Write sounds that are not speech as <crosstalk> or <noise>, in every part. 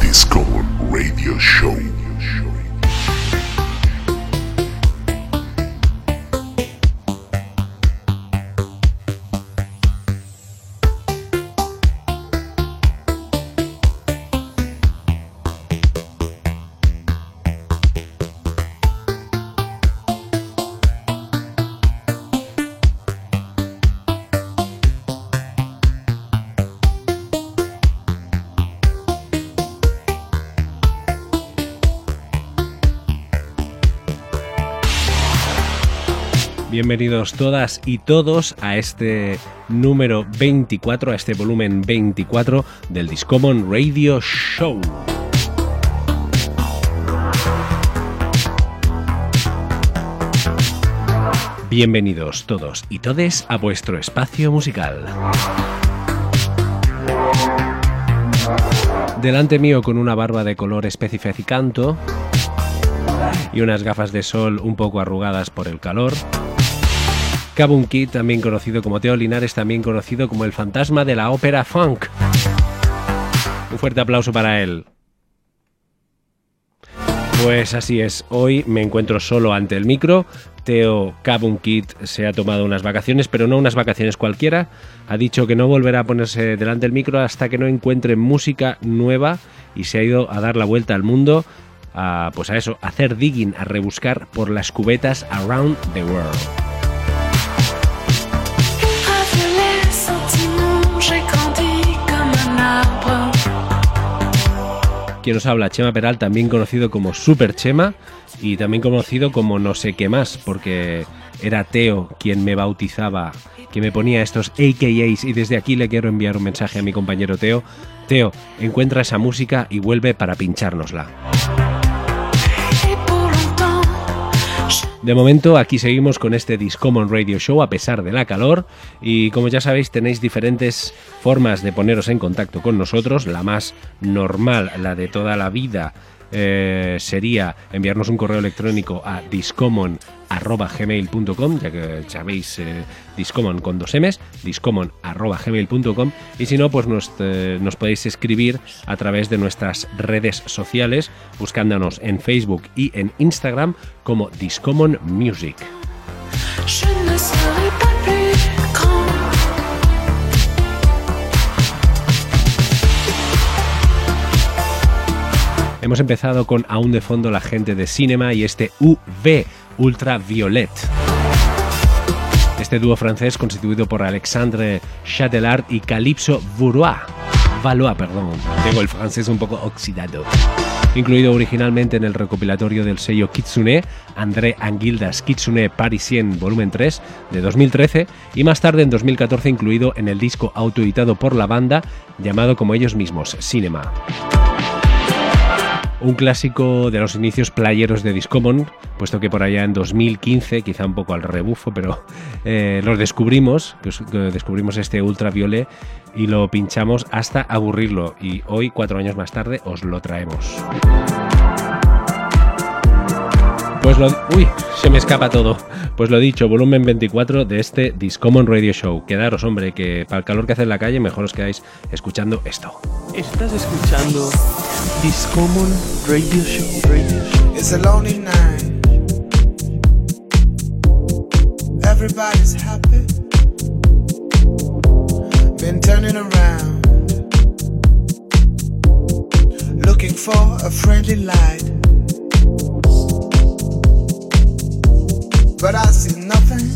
Discover Radio Show. Bienvenidos todas y todos a este número 24, a este volumen 24 del Discommon Radio Show. Bienvenidos todos y todes a vuestro espacio musical. Delante mío con una barba de color especificanto y unas gafas de sol un poco arrugadas por el calor, Kabun Kid, también conocido como Teo Linares, también conocido como el fantasma de la ópera funk. Un fuerte aplauso para él. Pues así es, hoy me encuentro solo ante el micro. Teo Kabun Kid se ha tomado unas vacaciones, pero no unas vacaciones cualquiera. Ha dicho que no volverá a ponerse delante del micro hasta que no encuentre música nueva y se ha ido a dar la vuelta al mundo, a, pues a eso, a hacer digging, a rebuscar por las cubetas around the world. Quien nos habla, Chema Peral, también conocido como Super Chema y también conocido como no sé qué más, porque era Teo quien me bautizaba, que me ponía estos AKAs y desde aquí le quiero enviar un mensaje a mi compañero Teo. Teo, encuentra esa música y vuelve para pinchárnosla. De momento aquí seguimos con este Discommon Radio Show a pesar de la calor y como ya sabéis tenéis diferentes formas de poneros en contacto con nosotros. La más normal, la de toda la vida, eh, sería enviarnos un correo electrónico a discommon.gmail.com, ya que sabéis, eh, discommon con dos M's, discommon.gmail.com, y si no, pues nos, eh, nos podéis escribir a través de nuestras redes sociales, buscándonos en Facebook y en Instagram como Discommon Music. Hemos empezado con aún de fondo la gente de Cinema y este UV, Ultraviolet. Este dúo francés constituido por Alexandre Chatelard y Calypso Valois. Valois, perdón. Tengo el francés un poco oxidado. Incluido originalmente en el recopilatorio del sello Kitsune, André Anguildas Kitsune Parisien Volumen 3 de 2013 y más tarde en 2014 incluido en el disco autoeditado por la banda llamado como ellos mismos Cinema un clásico de los inicios playeros de Discommon, puesto que por allá en 2015, quizá un poco al rebufo, pero eh, los descubrimos, descubrimos este ultraviolet y lo pinchamos hasta aburrirlo y hoy, cuatro años más tarde, os lo traemos. Pues lo... Uy, se me escapa todo. Pues lo dicho, volumen 24 de este Discommon Radio Show. Quedaros, hombre, que para el calor que hace en la calle, mejor os quedáis escuchando esto. Estás escuchando Discommon Radio Show. Radio Show. It's a lonely night. Everybody's happy. Been turning around. Looking for a friendly light. But I see nothing.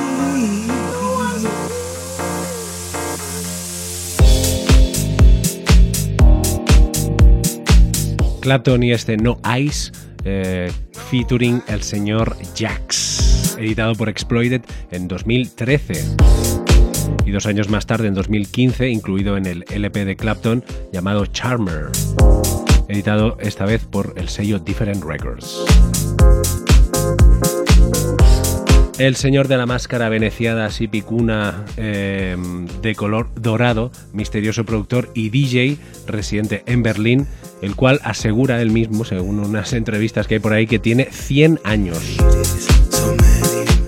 Clapton y este No Ice, eh, featuring el señor Jax, editado por Exploited en 2013. Y dos años más tarde, en 2015, incluido en el LP de Clapton llamado Charmer, editado esta vez por el sello Different Records. El señor de la máscara veneciada así picuna eh, de color dorado, misterioso productor y DJ residente en Berlín, el cual asegura él mismo, según unas <laughs> entrevistas que hay por ahí, que tiene 100 años.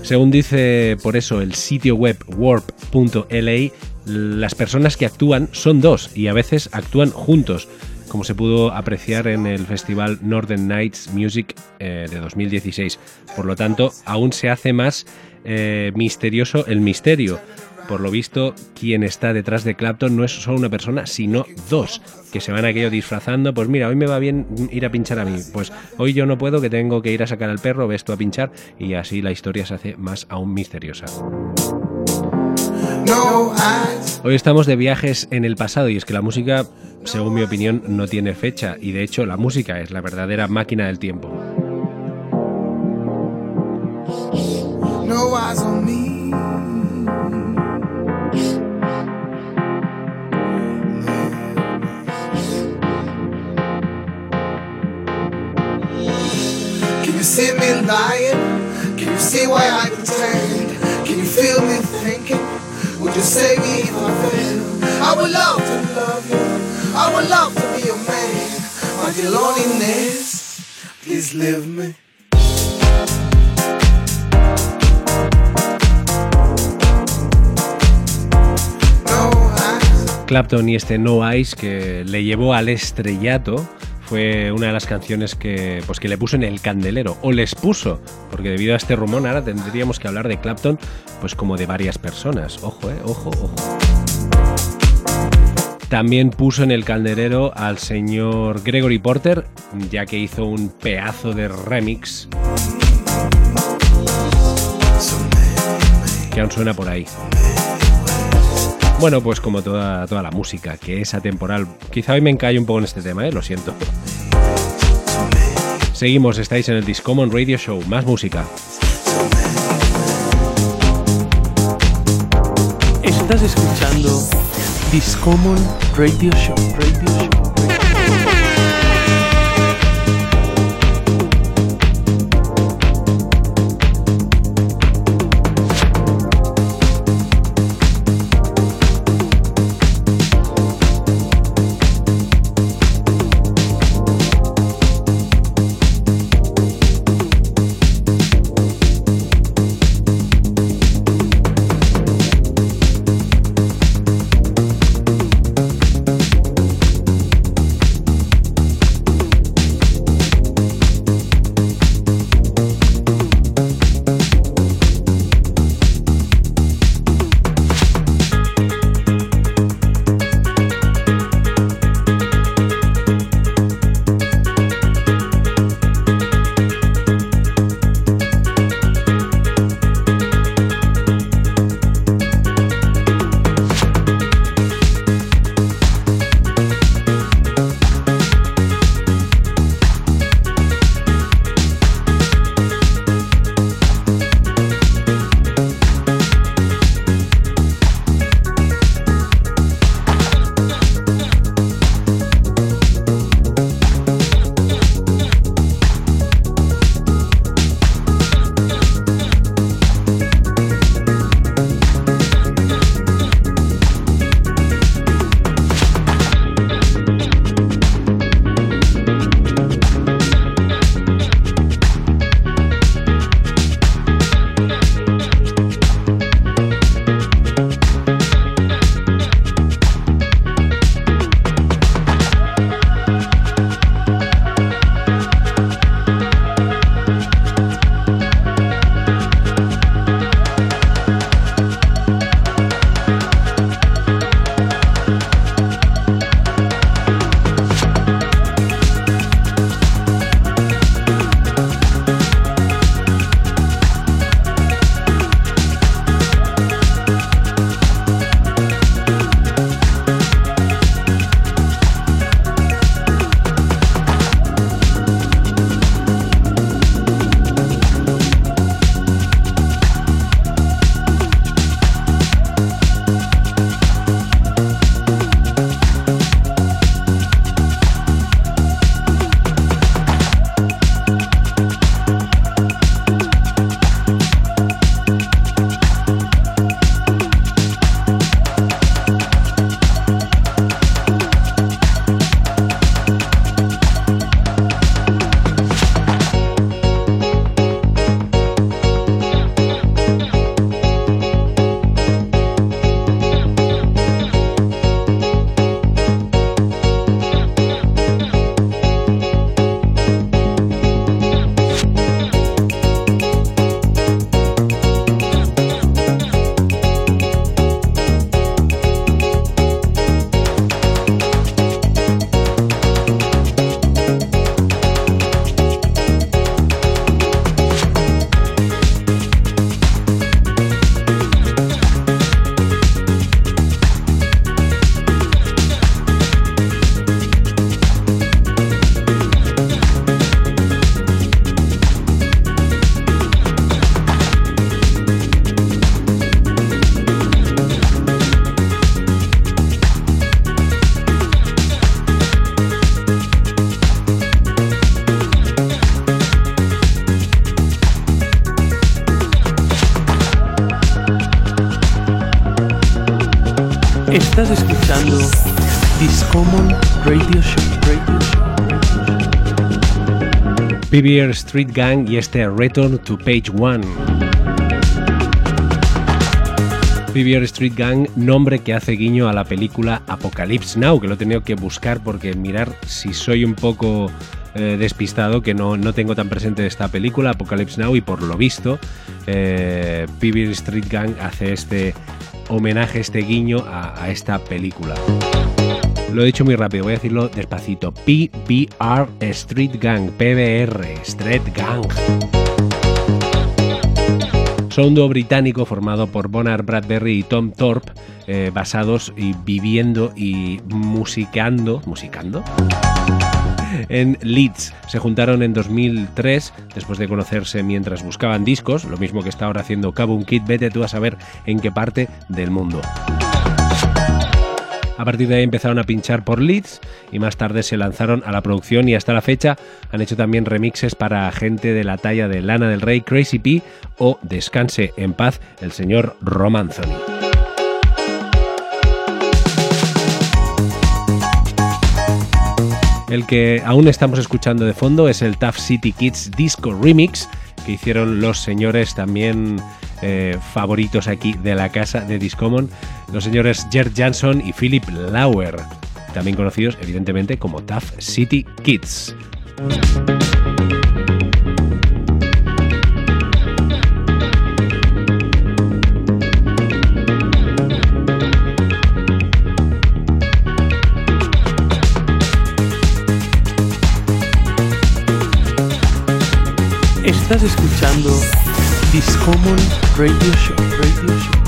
Según dice por eso el sitio web warp.la, las personas que actúan son dos y a veces actúan juntos, como se pudo apreciar en el festival Northern Nights Music eh, de 2016. Por lo tanto, aún se hace más eh, misterioso el misterio. Por lo visto, quien está detrás de Clapton no es solo una persona, sino dos, que se van aquello disfrazando. Pues mira, hoy me va bien ir a pinchar a mí. Pues hoy yo no puedo, que tengo que ir a sacar al perro, ves tú a pinchar. Y así la historia se hace más aún misteriosa. Hoy estamos de viajes en el pasado y es que la música, según mi opinión, no tiene fecha y de hecho la música es la verdadera máquina del tiempo. No eyes on me. Can you see me lying? Can you see why I pretend? Can you feel me thinking? Would you save me if I fail? I would love to love you. Clapton y este No Ice que le llevó al estrellato fue una de las canciones que, pues, que le puso en el candelero, o les puso, porque debido a este rumor ahora tendríamos que hablar de Clapton pues como de varias personas. Ojo, eh, ojo, ojo. También puso en el candelero al señor Gregory Porter, ya que hizo un pedazo de remix que aún suena por ahí. Bueno, pues como toda, toda la música, que es atemporal. Quizá hoy me encallo un poco en este tema, ¿eh? lo siento. Seguimos, estáis en el Discommon Radio Show, más música. Estás escuchando Discommon Radio Show. Radio Show. PBR Street Gang y este Return to Page One. PBR Street Gang, nombre que hace guiño a la película Apocalypse Now, que lo he tenido que buscar porque mirar si soy un poco eh, despistado, que no, no, tengo tan presente esta película, Apocalypse Now, y por lo visto, eh, Street Gang hace este homenaje, este guiño a esta película. Lo he dicho muy rápido, voy a decirlo despacito. PBR Street Gang, PBR Street Gang. Son un dúo británico formado por Bonard Bradbury y Tom Thorpe, eh, basados y viviendo y musicando, musicando en Leeds. Se juntaron en 2003 después de conocerse mientras buscaban discos, lo mismo que está ahora haciendo Kaboom Kid, vete tú a saber en qué parte del mundo. A partir de ahí empezaron a pinchar por Leeds y más tarde se lanzaron a la producción y hasta la fecha han hecho también remixes para gente de la talla de Lana del Rey, Crazy P o Descanse en paz el señor Romanzoni. El que aún estamos escuchando de fondo es el Tough City Kids Disco Remix que hicieron los señores también eh, favoritos aquí de la casa de Discommon, los señores Gerd Jansson y Philip Lauer, también conocidos evidentemente como Tough City Kids. Estás escuchando Discommon Radio. Radio Show.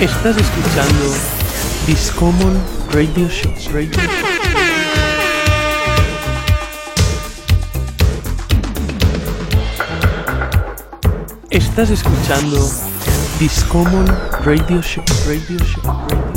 Estás escuchando Discommon Radio Show. Radio Show. Estás escuchando Discommon Radio Show. Radio Show. Radio Show.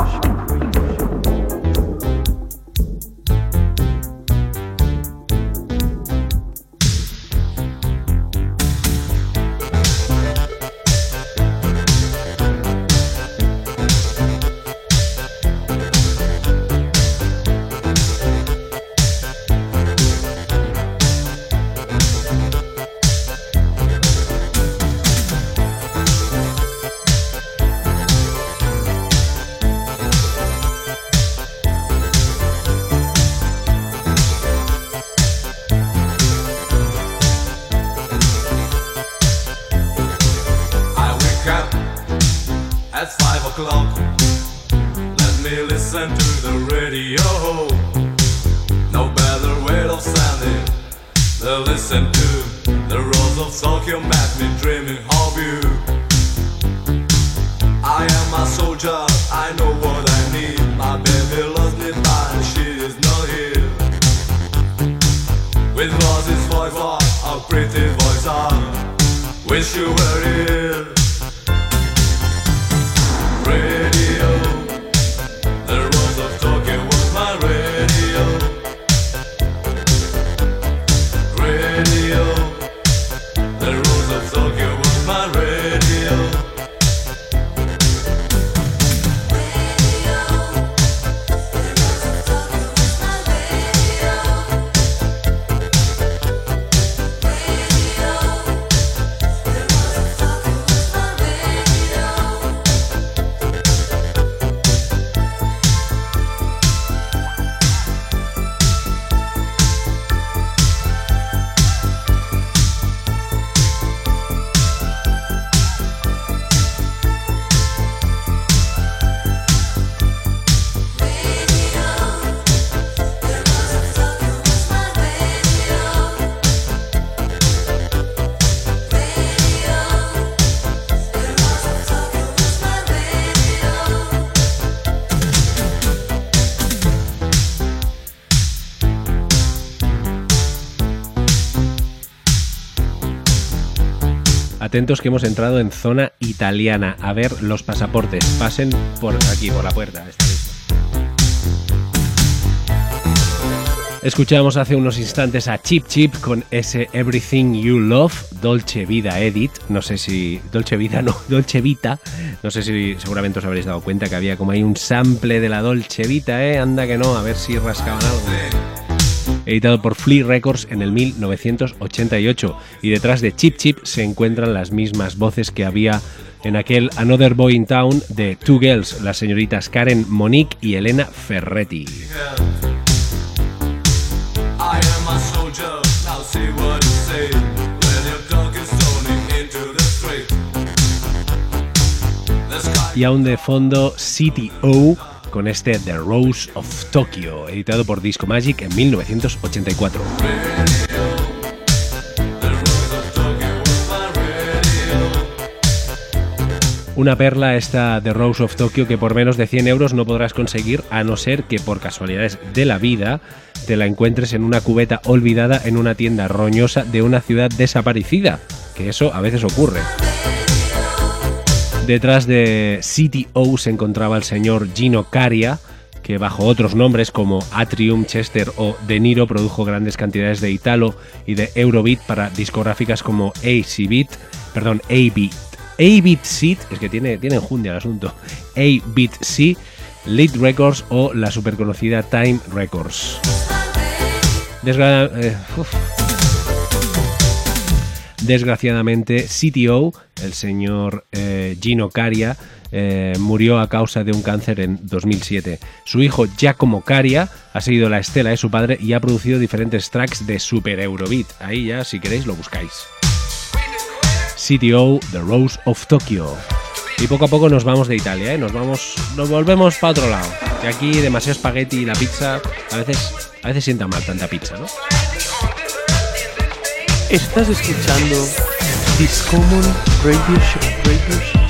Atentos que hemos entrado en zona italiana. A ver los pasaportes. Pasen por aquí, por la puerta. esta. Escuchamos hace unos instantes a Chip Chip con ese Everything You Love, Dolce Vida Edit. No sé si. Dolce Vida, no, <laughs> Dolce Vita. No sé si seguramente os habréis dado cuenta que había como ahí un sample de la Dolce Vita, ¿eh? Anda que no, a ver si rascaban algo editado por Flea Records en el 1988. Y detrás de Chip Chip se encuentran las mismas voces que había en aquel Another Boy in Town de Two Girls, las señoritas Karen Monique y Elena Ferretti. Y aún de fondo CTO con este The Rose of Tokyo, editado por Disco Magic en 1984. the rose of Tokyo was my radio. Una perla esta The Rose of Tokyo que por menos de 100 euros no podrás conseguir a no ser que por casualidades de la vida te la encuentres en una cubeta olvidada en una tienda roñosa de una ciudad desaparecida, que eso a veces ocurre. Detrás de CTO se encontraba el señor Gino Caria, que bajo otros nombres como Atrium, Chester o De Niro produjo grandes cantidades de Italo y de Eurobeat para discográficas como AC perdón, A-Beat. A-Beat Seed, es que tiene, tiene enjundia el asunto, A-Beat C, Lead Records o la superconocida Time Records. Desgra- eh. Desgraciadamente, CTO, el señor eh, Gino Caria, eh, murió a causa de un cáncer en 2007. Su hijo Giacomo Caria ha seguido la estela de su padre y ha producido diferentes tracks de Super Eurobeat. Ahí ya, si queréis, lo buscáis. CTO, The Rose of Tokyo. Y poco a poco nos vamos de Italia, ¿eh? nos vamos, nos volvemos para otro lado. Que aquí demasiado espagueti y la pizza a veces, a veces sienta mal tanta pizza, ¿no? Estás escuchando Discommon Radio Show. Radio Show.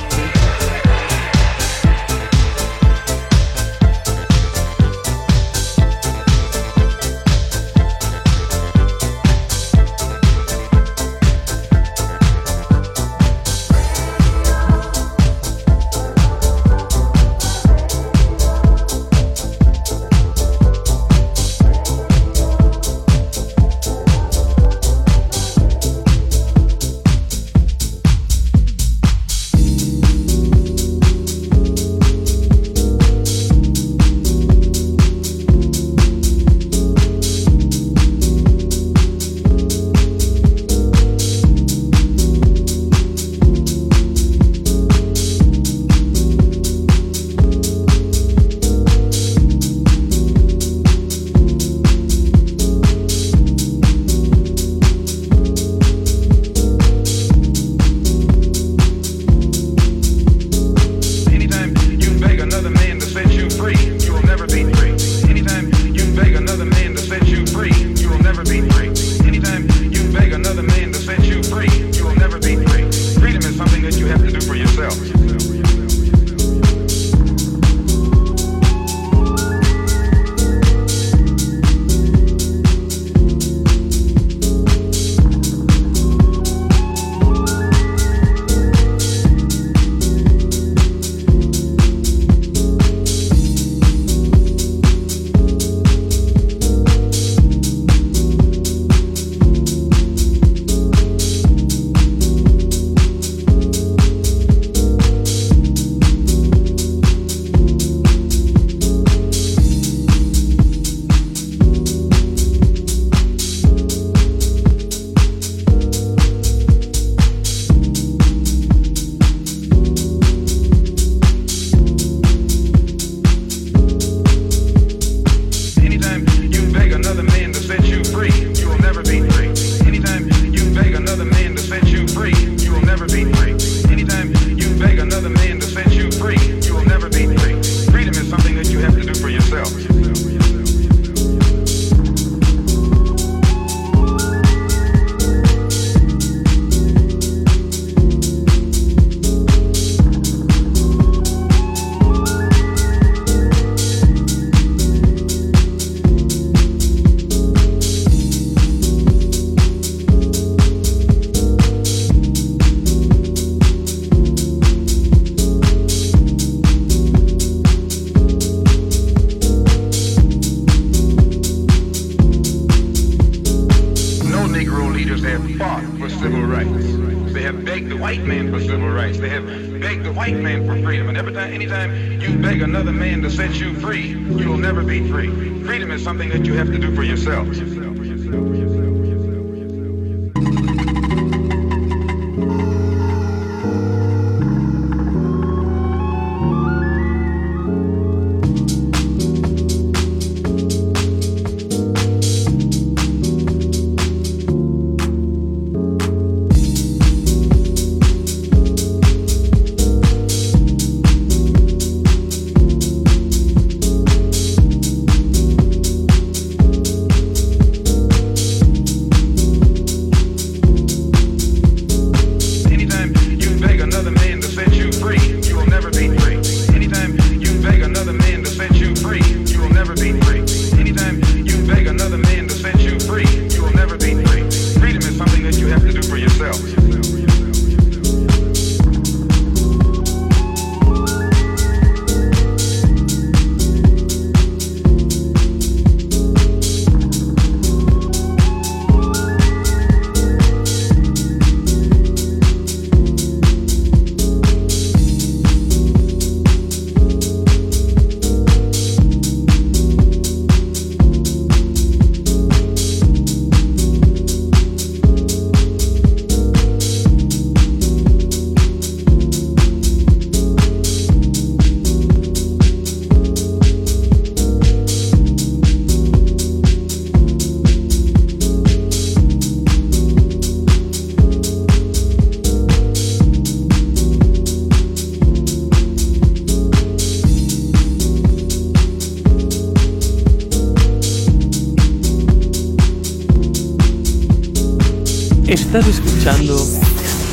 Estás escuchando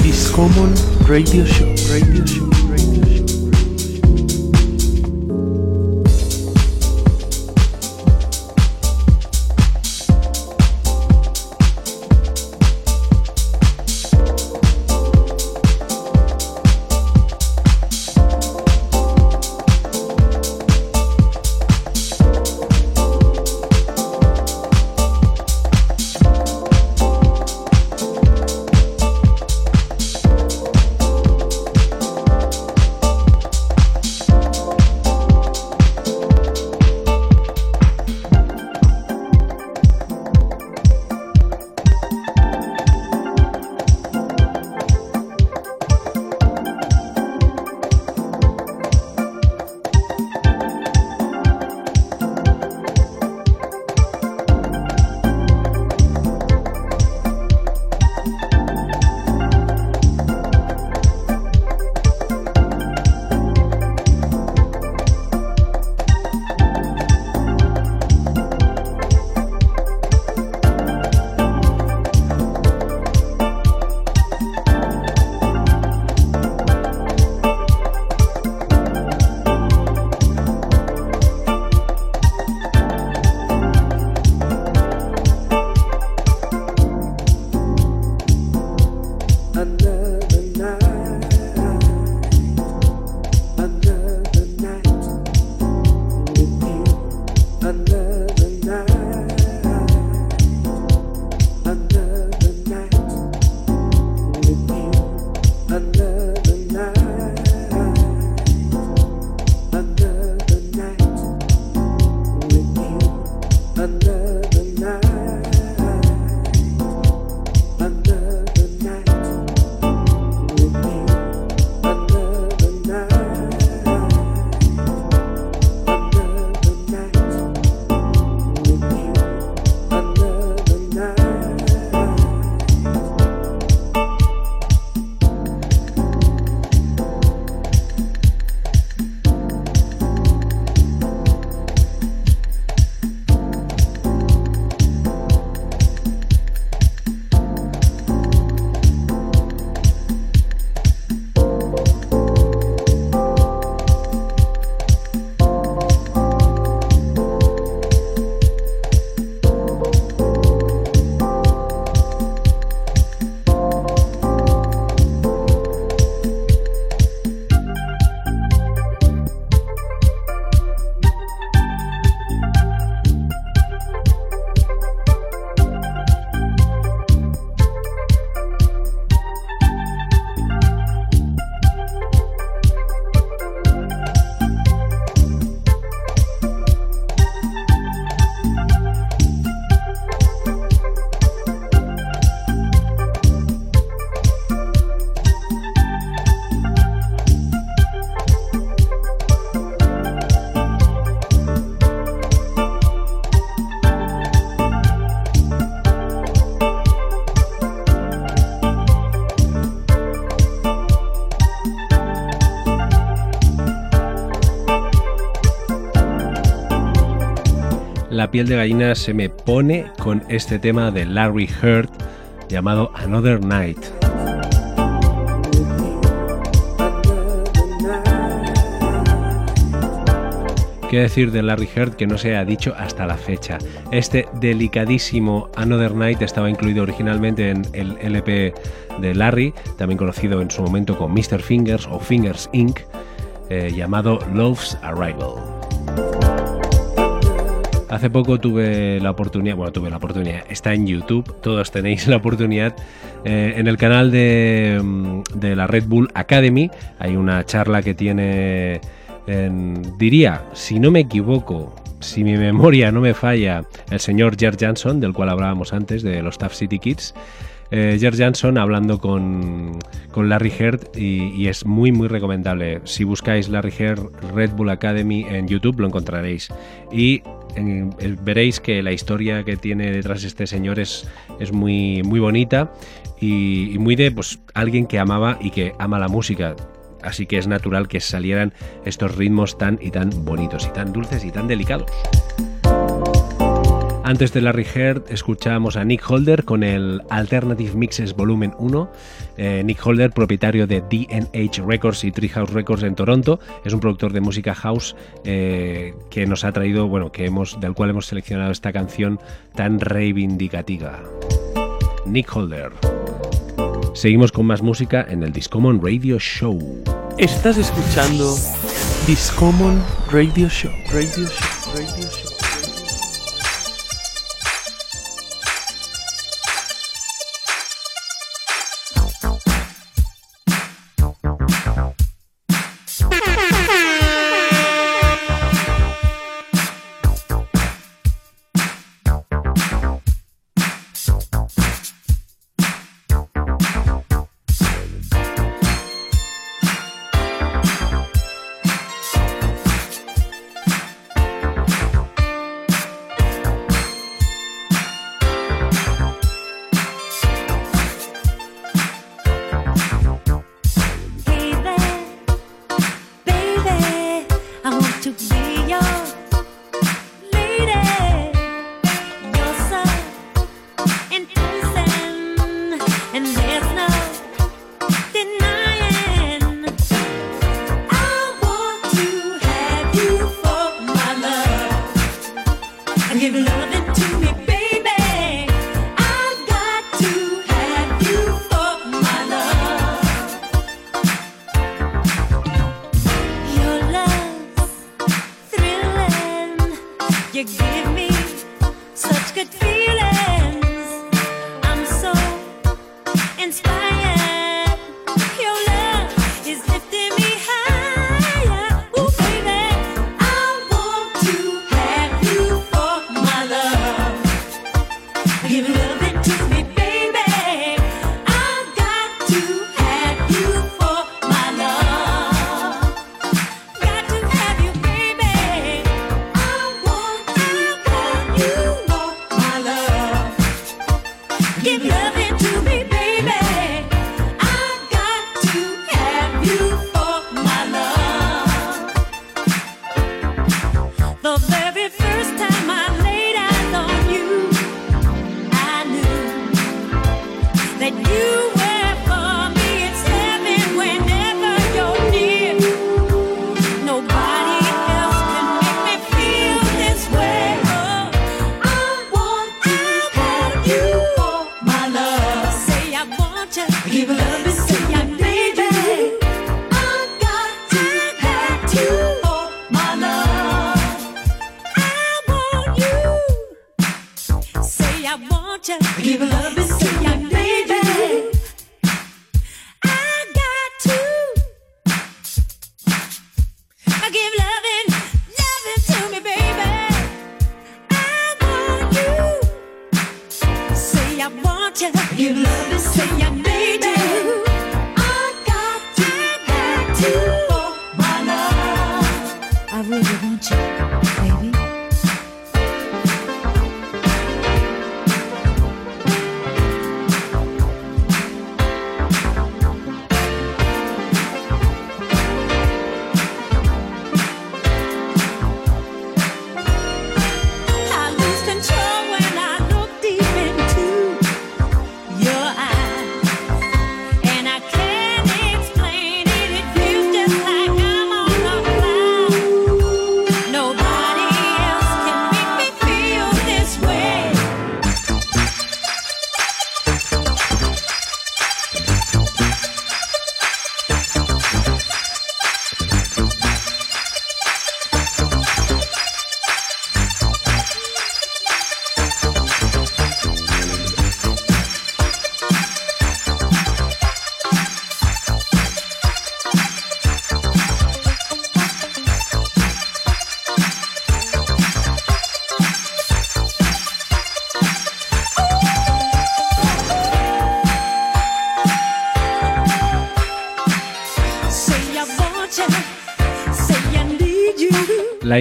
Discommon Radio. Radio Show. Piel de gallina se me pone con este tema de Larry Heard llamado Another Night. ¿Qué decir de Larry Heard que no se ha dicho hasta la fecha? Este delicadísimo Another Night estaba incluido originalmente en el LP de Larry, también conocido en su momento como Mr. Fingers o Fingers Inc., eh, llamado Love's Arrival. Hace poco tuve la oportunidad, bueno, tuve la oportunidad, está en YouTube, todos tenéis la oportunidad. Eh, en el canal de, mm, de la Red Bull Academy hay una charla que tiene diría, si no me equivoco, si mi memoria no me falla, el señor Jer Jansson, del cual hablábamos antes, de los Tough City Kids. Eh, Jer Jansson hablando con, Larry Heard y, es muy muy recomendable. Si buscáis Larry Heard Red Bull Academy en YouTube lo encontraréis. Y veréis que la historia que tiene detrás este señor es, es muy, muy bonita y, y, muy de pues, alguien que amaba y que ama la música así que es natural que salieran estos ritmos tan y tan bonitos y tan dulces y tan delicados. Antes de Larry Heard escuchamos a Nick Holder con el Alternative Mixes Volumen 1. Eh, Nick Holder, propietario de DNH Records y Treehouse Records en Toronto, es un productor de música house eh, que nos ha traído, bueno, que hemos, del cual hemos seleccionado esta canción tan reivindicativa. Nick Holder. Seguimos con más música en el Discommon Radio Show. Estás escuchando Discommon Radio Show.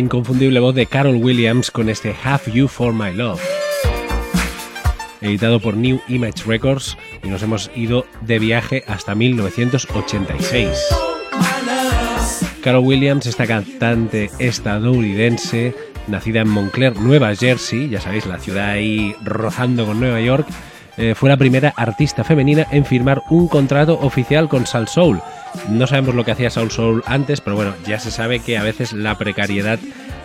Inconfundible voz de Carol Williams con este Have You For My Love. Editado por New Image Records y nos hemos ido de viaje hasta 1986. Carol Williams, esta cantante estadounidense, nacida en Montclair, Nueva Jersey, ya sabéis, la ciudad ahí rozando con Nueva York, eh, fue la primera artista femenina en firmar un contrato oficial con Sal Soul. No sabemos lo que hacía Soul Soul antes, pero bueno, ya se sabe que a veces la precariedad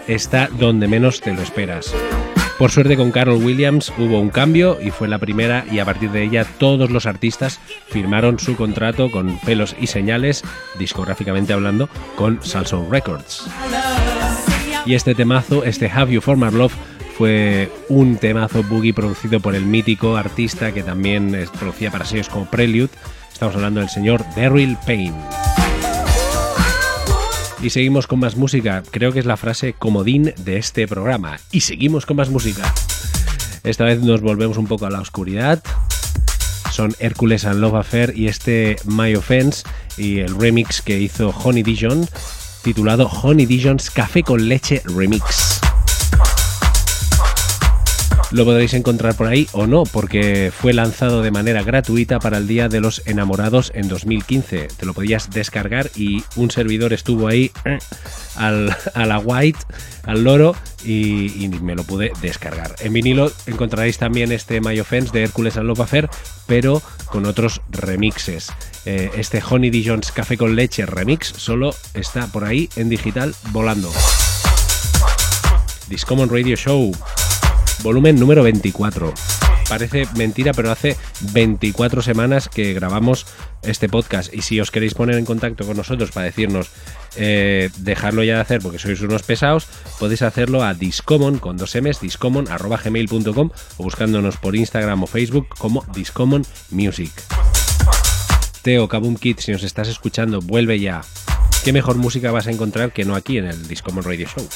está donde menos te lo esperas. Por suerte con Carol Williams hubo un cambio y fue la primera y a partir de ella todos los artistas firmaron su contrato con pelos y señales, discográficamente hablando, con Soul Records. Y este temazo, este Have You For My Love, fue un temazo boogie producido por el mítico artista que también producía para sellos como Prelude. Estamos hablando del señor Daryl Payne. Y seguimos con más música. Creo que es la frase comodín de este programa. Y seguimos con más música. Esta vez nos volvemos un poco a la oscuridad. Son Hércules and Love Affair y este My Offense y el remix que hizo Honey Dijon titulado Honey Dijon's Café con Leche Remix. Lo podréis encontrar por ahí o no, porque fue lanzado de manera gratuita para el Día de los Enamorados en 2015. Te lo podías descargar y un servidor estuvo ahí eh, al, a la white, al loro, y, me lo pude descargar. En vinilo encontraréis también este My Offense de Hércules and Love pero con otros remixes. Eh, este Honey Dijon's Café con Leche remix solo está por ahí en digital volando. Discommon Radio Show volumen número 24. Parece mentira, pero hace 24 semanas que grabamos este podcast. Y si os queréis poner en contacto con nosotros para decirnos, eh, dejarlo ya de hacer porque sois unos pesados, podéis hacerlo a discommon con dos M's, discommon gmail.com o buscándonos por Instagram o Facebook como Discommon Music. Teo, Kaboom Kid, si nos estás escuchando, vuelve ya. ¿Qué mejor música vas a encontrar que no aquí en el Discommon Radio Show?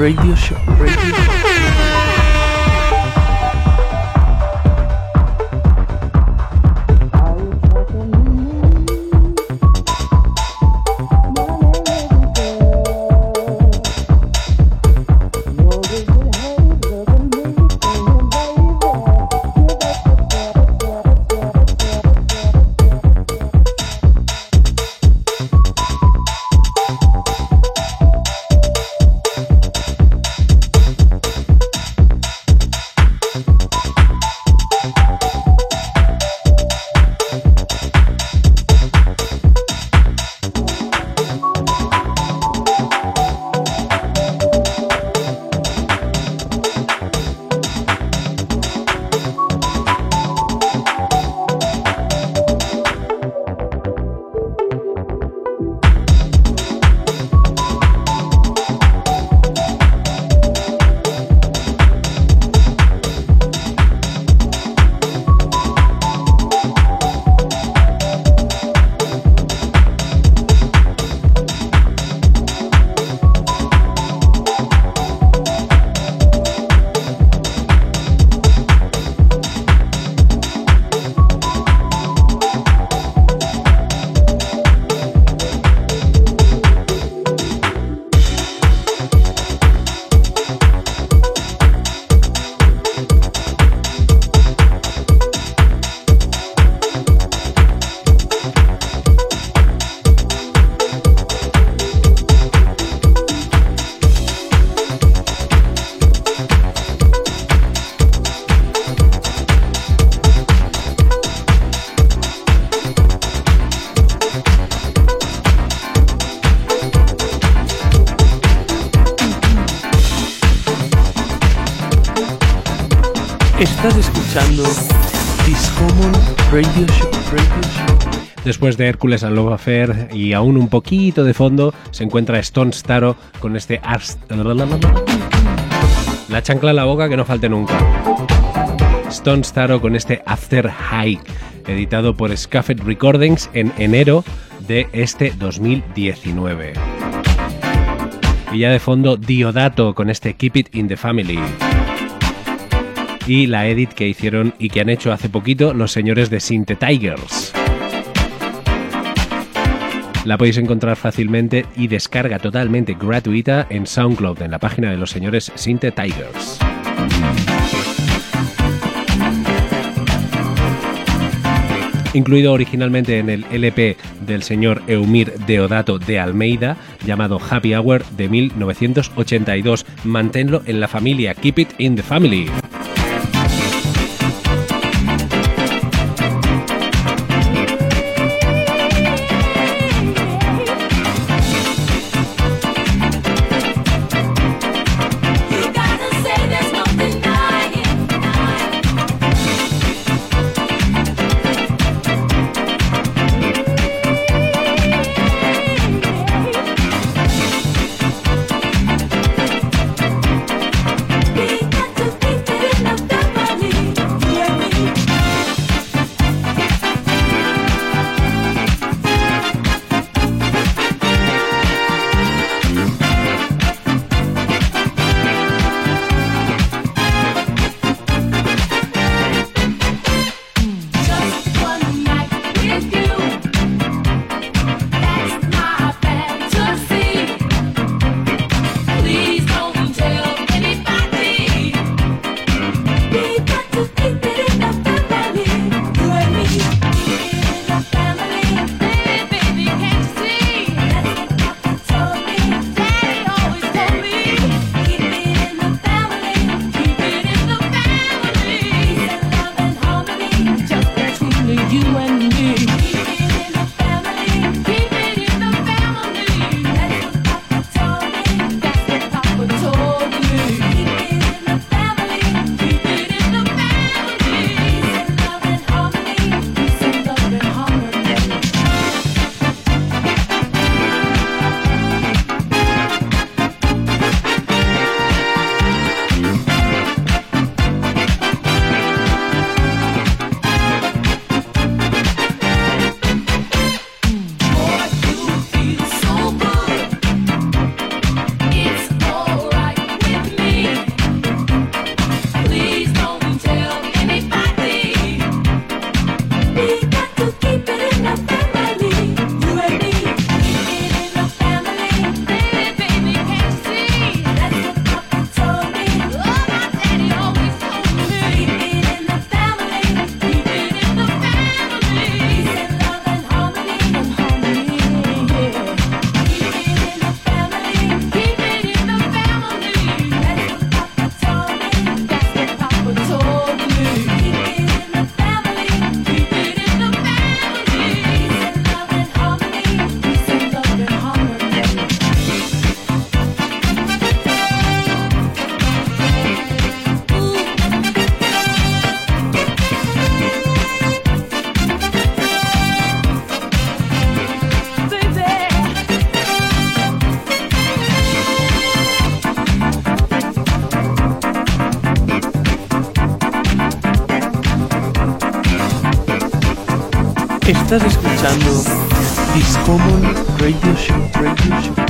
Radio Show. Hércules and Love Affair y aún un poquito de fondo, se encuentra Stone Staro con este Ars... La chancla en la boca que no falte nunca. Stone Staro con este After High, editado por Scuffed Recordings en enero de este 2019. Y ya de fondo Diodato con este Keep It in the Family. Y la edit que hicieron y que han hecho hace poquito los señores de Sinte Tigers. La podéis encontrar fácilmente y descarga totalmente gratuita en SoundCloud, en la página de los señores Sinte Tigers. Incluido originalmente en el LP del señor Eumir Deodato de Almeida, llamado Happy Hour de 1982. Manténlo en la familia, keep it in the family. Estás escuchando Discommon Radio Show. Radio Show.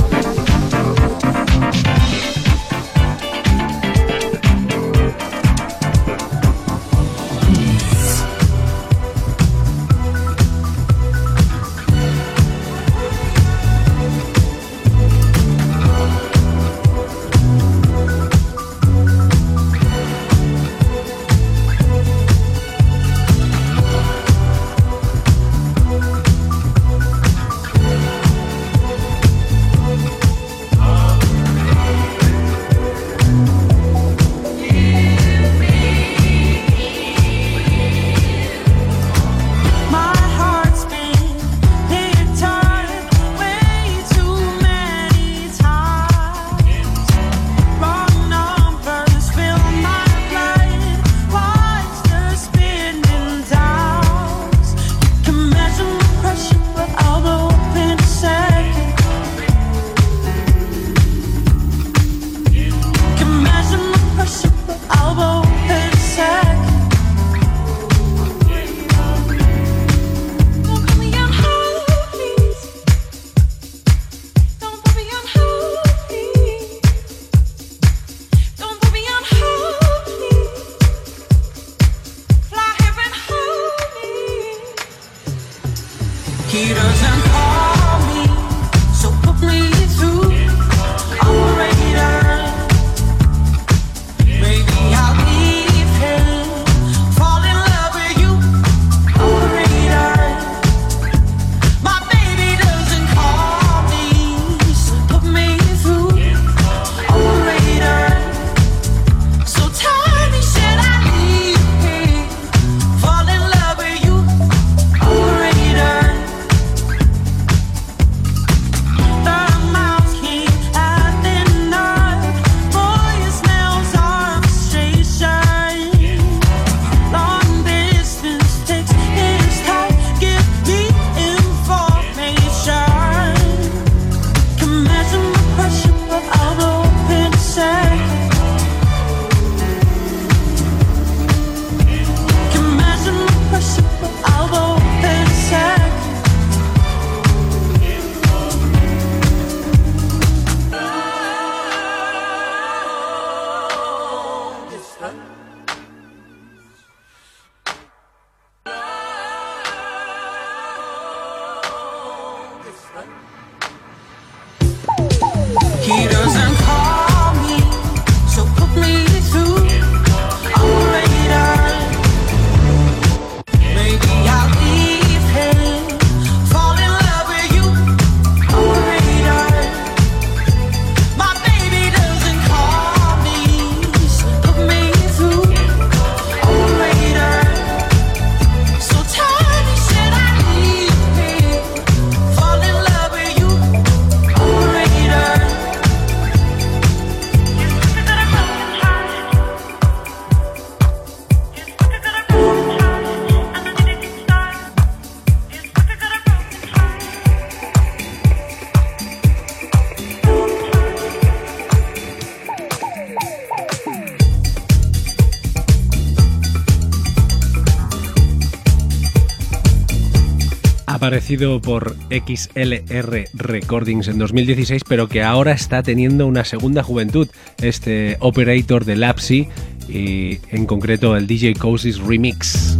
Aparecido por XLR Recordings en 2016, pero que ahora está teniendo una segunda juventud, este operator de Lapsy y en concreto el DJ Cozy's Remix.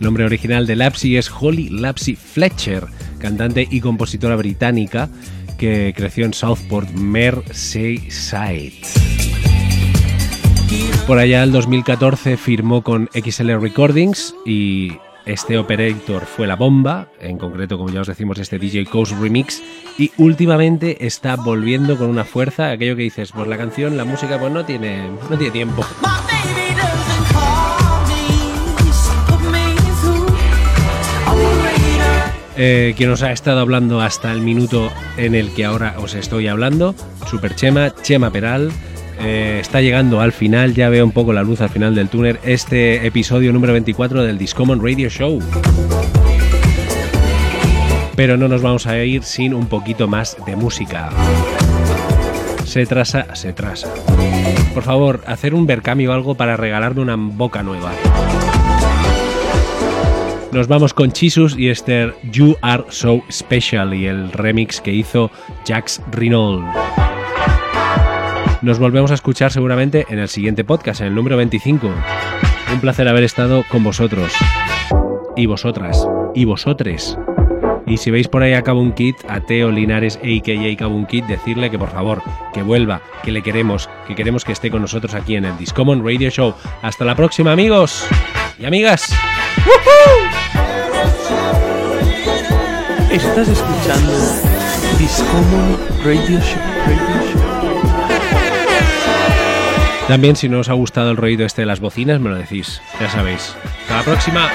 El nombre original de Lapsy es Holly Lapsy Fletcher, cantante y compositora británica que creció en Southport, Merseyside. Por allá, el 2014, firmó con XL Recordings y este operator fue la bomba, en concreto, como ya os decimos, este DJ Coast Remix, y últimamente está volviendo con una fuerza, aquello que dices, pues la canción, la música, pues no tiene, no tiene tiempo. Eh, quien os ha estado hablando hasta el minuto en el que ahora os estoy hablando, Super Chema, Chema Peral. Eh, está llegando al final, ya veo un poco la luz al final del túnel, este episodio número 24 del Discommon Radio Show. Pero no nos vamos a ir sin un poquito más de música. Se trasa, se trasa. Por favor, hacer un vercambio o algo para regalarme una boca nueva. Nos vamos con Chisus y Esther You Are So Special y el remix que hizo Jax Rinold. Nos volvemos a escuchar seguramente en el siguiente podcast, en el número 25. Un placer haber estado con vosotros. Y vosotras. Y vosotres. Y si veis por ahí a Kabun Kid, a Teo Linares a.k.a. Kabun Kid, decirle que por favor, que vuelva, que le queremos, que queremos que esté con nosotros aquí en el Discommon Radio Show. Hasta la próxima, amigos y amigas. Estás escuchando Discommon. Radio Show. También si no os ha gustado el ruido este de las bocinas, me lo decís, ya sabéis. Hasta la próxima.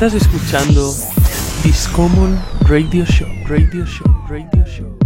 Estás escuchando Discommon Radio Show. Radio Show. Radio Show.